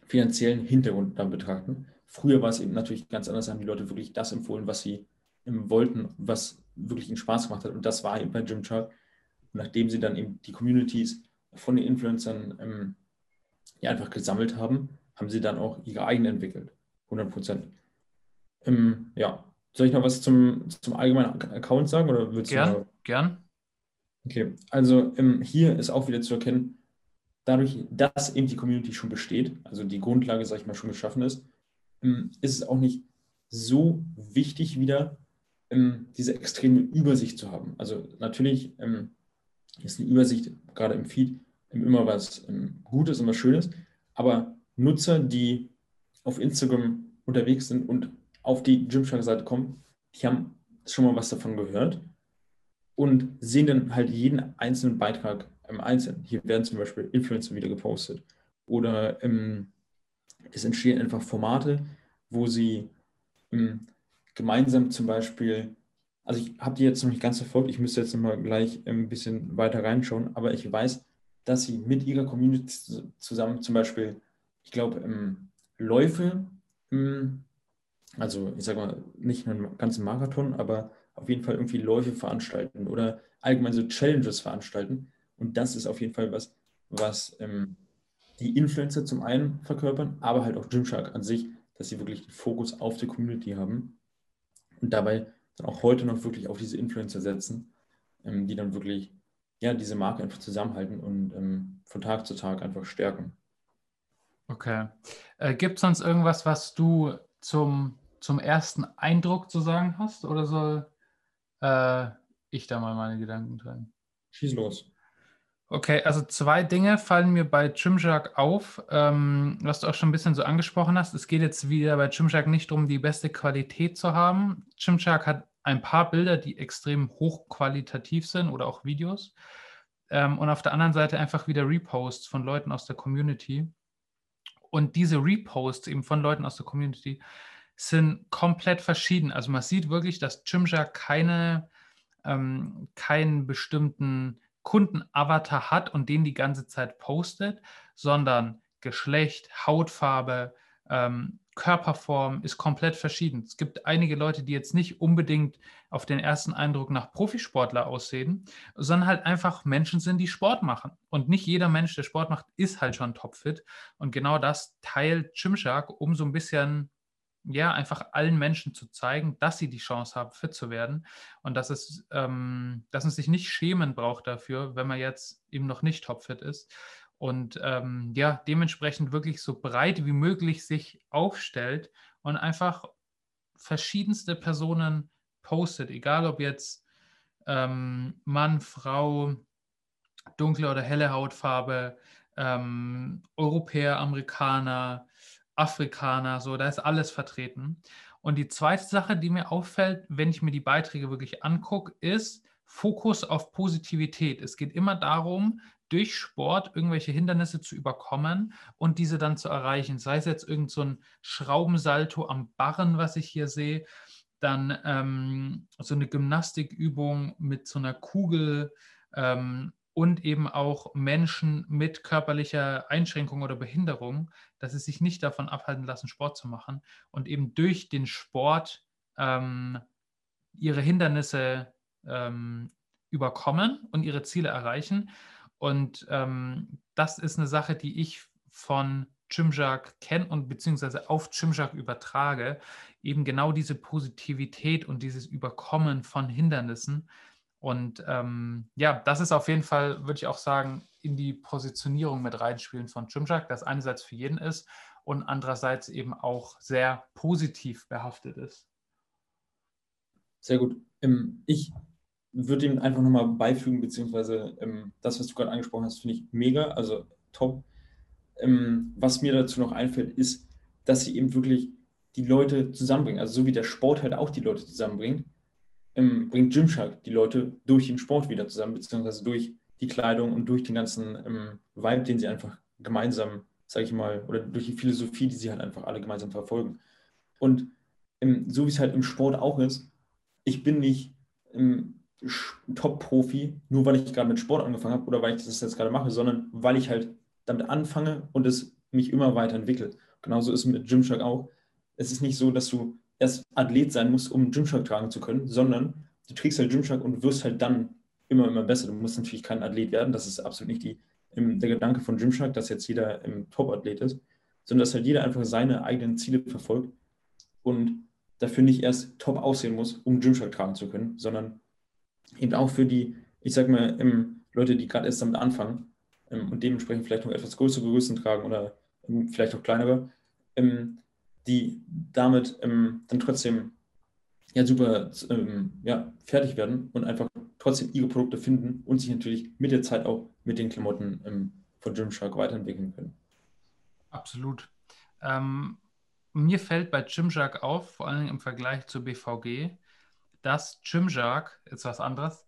finanziellen Hintergrund dann betrachten. Früher war es eben natürlich ganz anders, haben die Leute wirklich das empfohlen, was sie ähm, wollten, was wirklich ihnen Spaß gemacht hat. Und das war eben bei Gymshark. Nachdem sie dann eben die Communities von den Influencern ähm, ja, einfach gesammelt haben, haben sie dann auch ihre eigene entwickelt. 100 Prozent. Ähm, ja, soll ich noch was zum, zum allgemeinen Account sagen? Oder willst gern, du gern. Okay, also ähm, hier ist auch wieder zu erkennen, dadurch, dass eben die Community schon besteht, also die Grundlage, sag ich mal, schon geschaffen ist, ähm, ist es auch nicht so wichtig wieder, ähm, diese extreme Übersicht zu haben. Also natürlich ähm, ist eine Übersicht gerade im Feed immer was ähm, Gutes und was Schönes, aber Nutzer, die auf Instagram unterwegs sind und auf die Gymshark-Seite kommen, die haben schon mal was davon gehört und sehen dann halt jeden einzelnen Beitrag im Einzelnen. Hier werden zum Beispiel Influencer wieder gepostet oder ähm, es entstehen einfach Formate, wo sie ähm, gemeinsam zum Beispiel, also ich habe die jetzt noch nicht ganz verfolgt, ich müsste jetzt noch mal gleich ein bisschen weiter reinschauen, aber ich weiß, dass sie mit ihrer Community zusammen zum Beispiel, ich glaube, Läufe ähm, also ich sage mal, nicht einen ganzen Marathon, aber auf jeden Fall irgendwie Läufe veranstalten oder allgemein so Challenges veranstalten. Und das ist auf jeden Fall was, was ähm, die Influencer zum einen verkörpern, aber halt auch Gymshark an sich, dass sie wirklich den Fokus auf die Community haben und dabei dann auch heute noch wirklich auf diese Influencer setzen, ähm, die dann wirklich ja, diese Marke einfach zusammenhalten und ähm, von Tag zu Tag einfach stärken. Okay. Äh, Gibt es sonst irgendwas, was du zum zum ersten Eindruck zu sagen hast oder soll äh, ich da mal meine Gedanken teilen? Schieß los. Okay, also zwei Dinge fallen mir bei Gymshark auf, ähm, was du auch schon ein bisschen so angesprochen hast. Es geht jetzt wieder bei Gymshark nicht darum, die beste Qualität zu haben. Gymshark hat ein paar Bilder, die extrem hochqualitativ sind oder auch Videos. Ähm, und auf der anderen Seite einfach wieder Reposts von Leuten aus der Community. Und diese Reposts eben von Leuten aus der Community sind komplett verschieden. Also man sieht wirklich, dass Gymshark keine, ähm, keinen bestimmten Kundenavatar hat und den die ganze Zeit postet, sondern Geschlecht, Hautfarbe, ähm, Körperform ist komplett verschieden. Es gibt einige Leute, die jetzt nicht unbedingt auf den ersten Eindruck nach Profisportler aussehen, sondern halt einfach Menschen sind, die Sport machen. Und nicht jeder Mensch, der Sport macht, ist halt schon topfit. Und genau das teilt Gymshark, um so ein bisschen ja, einfach allen Menschen zu zeigen, dass sie die Chance haben, fit zu werden und dass es, ähm, dass man sich nicht schämen braucht dafür, wenn man jetzt eben noch nicht topfit ist. Und ähm, ja, dementsprechend wirklich so breit wie möglich sich aufstellt und einfach verschiedenste Personen postet, egal ob jetzt ähm, Mann, Frau, dunkle oder helle Hautfarbe, ähm, Europäer, Amerikaner, Afrikaner, so, da ist alles vertreten. Und die zweite Sache, die mir auffällt, wenn ich mir die Beiträge wirklich angucke, ist Fokus auf Positivität. Es geht immer darum, durch Sport irgendwelche Hindernisse zu überkommen und diese dann zu erreichen. Sei es jetzt irgend so ein Schraubensalto am Barren, was ich hier sehe, dann ähm, so eine Gymnastikübung mit so einer Kugel ähm, und eben auch Menschen mit körperlicher Einschränkung oder Behinderung, dass sie sich nicht davon abhalten lassen, Sport zu machen und eben durch den Sport ähm, ihre Hindernisse ähm, überkommen und ihre Ziele erreichen. Und ähm, das ist eine Sache, die ich von Gymshark kenne und beziehungsweise auf Gymshark übertrage, eben genau diese Positivität und dieses Überkommen von Hindernissen und ähm, ja, das ist auf jeden Fall, würde ich auch sagen, in die Positionierung mit reinspielen von Gymshark, das einerseits für jeden ist und andererseits eben auch sehr positiv behaftet ist. Sehr gut. Ähm, ich würde ihm einfach nochmal beifügen, beziehungsweise ähm, das, was du gerade angesprochen hast, finde ich mega, also top. Ähm, was mir dazu noch einfällt, ist, dass sie eben wirklich die Leute zusammenbringen. Also so wie der Sport halt auch die Leute zusammenbringt, ähm, bringt Gymshark die Leute durch den Sport wieder zusammen, beziehungsweise durch die Kleidung und durch den ganzen ähm, Vibe, den sie einfach gemeinsam, sage ich mal, oder durch die Philosophie, die sie halt einfach alle gemeinsam verfolgen. Und ähm, so wie es halt im Sport auch ist, ich bin nicht ähm, Top-Profi, nur weil ich gerade mit Sport angefangen habe oder weil ich das jetzt gerade mache, sondern weil ich halt damit anfange und es mich immer weiterentwickelt. Genauso ist es mit Gymshark auch. Es ist nicht so, dass du erst Athlet sein musst, um Gymshark tragen zu können, sondern du trägst halt Gymshark und wirst halt dann immer, immer besser. Du musst natürlich kein Athlet werden, das ist absolut nicht die, der Gedanke von Gymshark, dass jetzt jeder im Top-Athlet ist, sondern dass halt jeder einfach seine eigenen Ziele verfolgt und dafür nicht erst top aussehen muss, um Gymshark tragen zu können, sondern eben auch für die, ich sag mal, Leute, die gerade erst damit anfangen ähm, und dementsprechend vielleicht noch etwas größere Größen tragen oder vielleicht auch kleinere, die damit ähm, dann trotzdem ja, super ähm, ja, fertig werden und einfach trotzdem ihre Produkte finden und sich natürlich mit der Zeit auch mit den Klamotten ähm, von Gymshark weiterentwickeln können. Absolut. Ähm, mir fällt bei Gymshark auf, vor allem im Vergleich zur BVG, dass Gymshark, jetzt was anderes,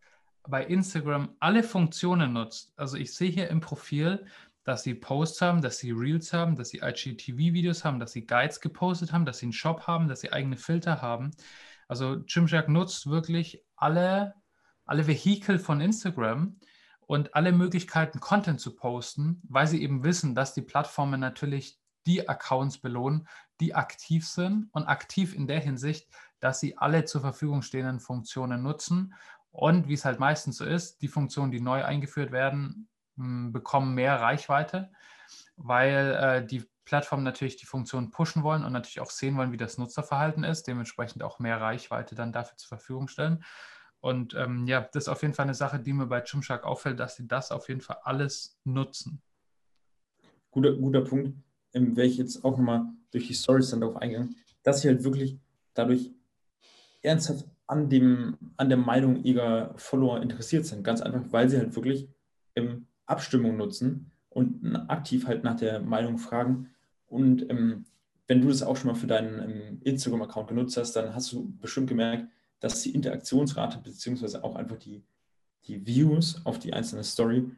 bei Instagram alle Funktionen nutzt. Also ich sehe hier im Profil, dass sie Posts haben, dass sie Reels haben, dass sie IGTV-Videos haben, dass sie Guides gepostet haben, dass sie einen Shop haben, dass sie eigene Filter haben. Also Gymshark nutzt wirklich alle, alle Vehikel von Instagram und alle Möglichkeiten, Content zu posten, weil sie eben wissen, dass die Plattformen natürlich die Accounts belohnen, die aktiv sind und aktiv in der Hinsicht, dass sie alle zur Verfügung stehenden Funktionen nutzen. Und wie es halt meistens so ist, die Funktionen, die neu eingeführt werden, bekommen mehr Reichweite, weil äh, die Plattformen natürlich die Funktion pushen wollen und natürlich auch sehen wollen, wie das Nutzerverhalten ist, dementsprechend auch mehr Reichweite dann dafür zur Verfügung stellen. Und ähm, ja, das ist auf jeden Fall eine Sache, die mir bei Gymshark auffällt, dass sie das auf jeden Fall alles nutzen. Guter, guter Punkt, ähm, wäre ich jetzt auch nochmal durch die Stories dann darauf eingegangen, dass sie halt wirklich dadurch ernsthaft an, dem, an der Meinung ihrer Follower interessiert sind. Ganz einfach, weil sie halt wirklich im Abstimmung nutzen und aktiv halt nach der Meinung fragen. Und ähm, wenn du das auch schon mal für deinen ähm, Instagram-Account genutzt hast, dann hast du bestimmt gemerkt, dass die Interaktionsrate beziehungsweise auch einfach die, die Views auf die einzelne Story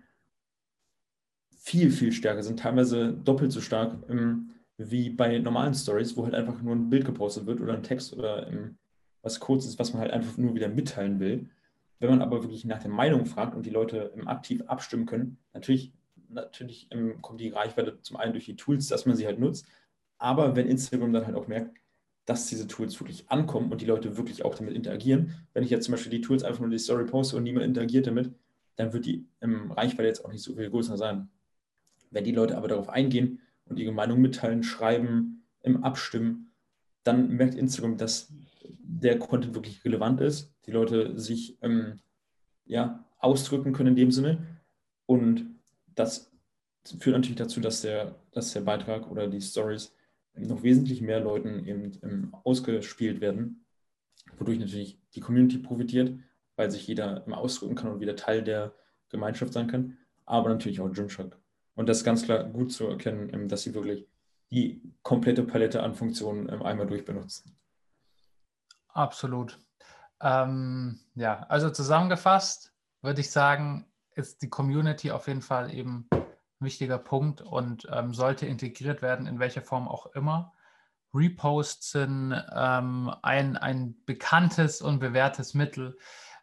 viel, viel stärker sind, teilweise doppelt so stark ähm, wie bei normalen Stories, wo halt einfach nur ein Bild gepostet wird oder ein Text oder ähm, was kurz ist, was man halt einfach nur wieder mitteilen will. Wenn man aber wirklich nach der Meinung fragt und die Leute aktiv abstimmen können, natürlich, natürlich kommt die Reichweite zum einen durch die Tools, dass man sie halt nutzt, Aber wenn Instagram dann halt auch merkt, dass diese Tools wirklich ankommen und die Leute wirklich auch damit interagieren, wenn ich jetzt zum Beispiel die Tools einfach nur die Story poste und niemand interagiert damit, dann wird die ähm, Reichweite jetzt auch nicht so viel größer sein. Wenn die Leute aber darauf eingehen und ihre Meinung mitteilen, schreiben, im Abstimmen, dann merkt Instagram, dass der Content wirklich relevant ist, die Leute sich ähm, ja, ausdrücken können in dem Sinne. Und das führt natürlich dazu, dass der, dass der Beitrag oder die Stories noch wesentlich mehr Leuten eben ähm, ausgespielt werden, wodurch natürlich die Community profitiert, weil sich jeder ausdrücken kann und wieder Teil der Gemeinschaft sein kann, aber natürlich auch Gymshark. Und das ist ganz klar gut zu erkennen, ähm, dass sie wirklich die komplette Palette an Funktionen ähm, einmal durchbenutzen. Absolut. Ähm, ja, also zusammengefasst würde ich sagen, ist die Community auf jeden Fall eben ein wichtiger Punkt und ähm, sollte integriert werden, in welcher Form auch immer. Reposts sind ähm, ein, ein bekanntes und bewährtes Mittel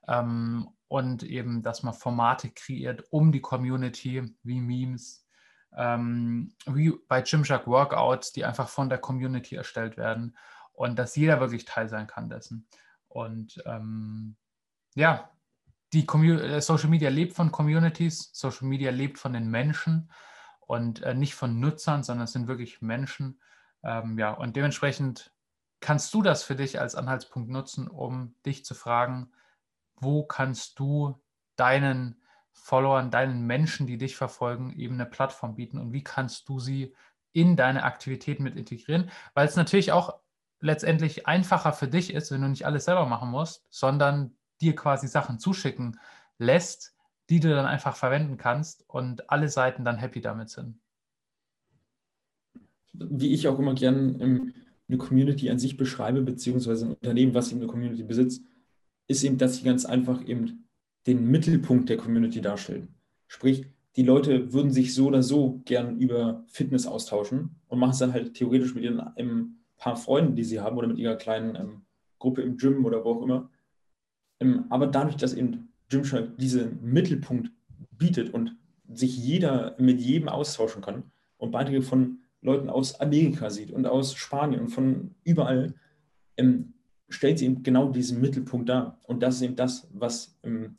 ähm, und eben, dass man Formate kreiert um die Community, wie Memes, ähm, wie bei Gymshark Workouts, die einfach von der Community erstellt werden und dass jeder wirklich Teil sein kann dessen. Und ähm, ja, die Commun äh, Social Media lebt von Communities, Social Media lebt von den Menschen und äh, nicht von Nutzern, sondern es sind wirklich Menschen. Ähm, ja, und dementsprechend kannst du das für dich als Anhaltspunkt nutzen, um dich zu fragen, wo kannst du deinen Followern, deinen Menschen, die dich verfolgen, eben eine Plattform bieten und wie kannst du sie in deine Aktivitäten mit integrieren, weil es natürlich auch letztendlich einfacher für dich ist, wenn du nicht alles selber machen musst, sondern dir quasi Sachen zuschicken lässt, die du dann einfach verwenden kannst und alle Seiten dann happy damit sind. Wie ich auch immer gern eine Community an sich beschreibe, beziehungsweise ein Unternehmen, was eben eine Community besitzt, ist eben, dass sie ganz einfach eben den Mittelpunkt der Community darstellen. Sprich, die Leute würden sich so oder so gern über Fitness austauschen und machen es dann halt theoretisch mit ihren ein paar Freunden, die sie haben oder mit ihrer kleinen ähm, Gruppe im Gym oder wo auch immer. Ähm, aber dadurch, dass eben Gymshark diesen Mittelpunkt bietet und sich jeder mit jedem austauschen kann und Beiträge von Leuten aus Amerika sieht und aus Spanien und von überall, ähm, stellt sie eben genau diesen Mittelpunkt dar. Und das ist eben das, was ähm,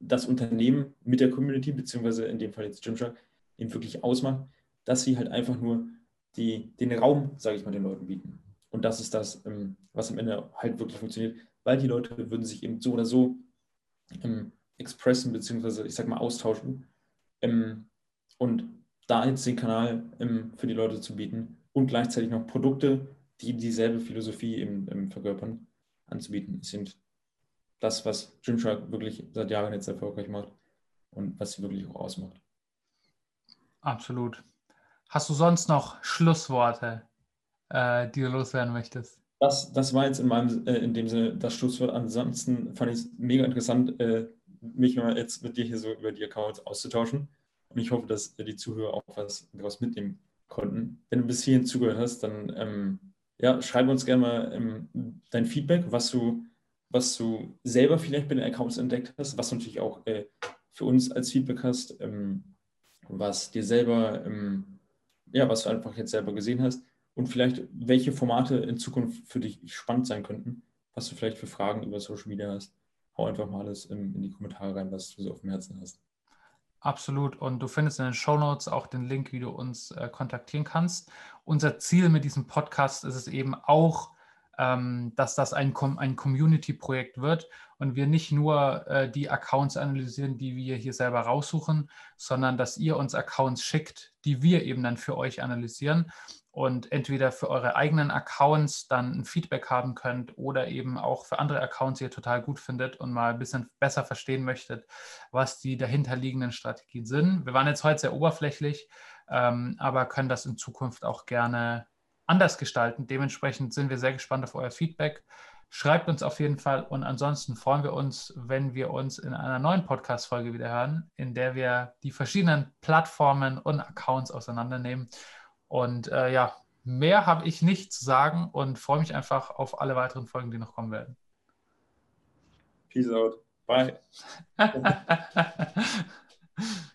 das Unternehmen mit der Community, beziehungsweise in dem Fall jetzt Gymshark, eben wirklich ausmacht, dass sie halt einfach nur die, den Raum, sage ich mal, den Leuten bieten. Und das ist das, ähm, was am Ende halt wirklich funktioniert, weil die Leute würden sich eben so oder so ähm, expressen, beziehungsweise ich sag mal austauschen. Ähm, und da jetzt den Kanal für die Leute zu bieten und gleichzeitig noch Produkte, die dieselbe Philosophie eben verkörpern, anzubieten, sind das, was Gymshark wirklich seit Jahren jetzt erfolgreich macht und was sie wirklich auch ausmacht. Absolut. Hast du sonst noch Schlussworte, äh, die du loswerden möchtest? das, das war jetzt in meinem, äh, in dem Sinne das Schlusswort. Ansonsten fand ich es mega interessant, äh, mich mal jetzt mit dir hier so über die Accounts auszutauschen. Und ich hoffe, dass die Zuhörer auch was daraus mitnehmen konnten. Wenn du bis hierhin zugehört hast, dann ähm, ja, schreib uns gerne mal ähm, dein Feedback, was du, was du selber vielleicht bei den Accounts entdeckt hast, was du natürlich auch äh, für uns als Feedback hast, ähm, was dir selber, ähm, ja, was du einfach jetzt selber gesehen hast und vielleicht welche Formate in Zukunft für dich spannend sein könnten, was du vielleicht für Fragen über Social Media hast. Hau einfach mal alles in, in die Kommentare rein, was du so auf dem Herzen hast. Absolut. Und du findest in den Show Notes auch den Link, wie du uns äh, kontaktieren kannst. Unser Ziel mit diesem Podcast ist es eben auch, ähm, dass das ein, ein Community-Projekt wird und wir nicht nur äh, die Accounts analysieren, die wir hier selber raussuchen, sondern dass ihr uns Accounts schickt, die wir eben dann für euch analysieren und entweder für eure eigenen Accounts dann ein Feedback haben könnt oder eben auch für andere Accounts, die ihr total gut findet und mal ein bisschen besser verstehen möchtet, was die dahinterliegenden Strategien sind. Wir waren jetzt heute sehr oberflächlich, ähm, aber können das in Zukunft auch gerne anders gestalten. Dementsprechend sind wir sehr gespannt auf euer Feedback. Schreibt uns auf jeden Fall und ansonsten freuen wir uns, wenn wir uns in einer neuen Podcast-Folge wieder hören, in der wir die verschiedenen Plattformen und Accounts auseinandernehmen und äh, ja, mehr habe ich nicht zu sagen und freue mich einfach auf alle weiteren Folgen, die noch kommen werden. Peace out. Bye. <laughs>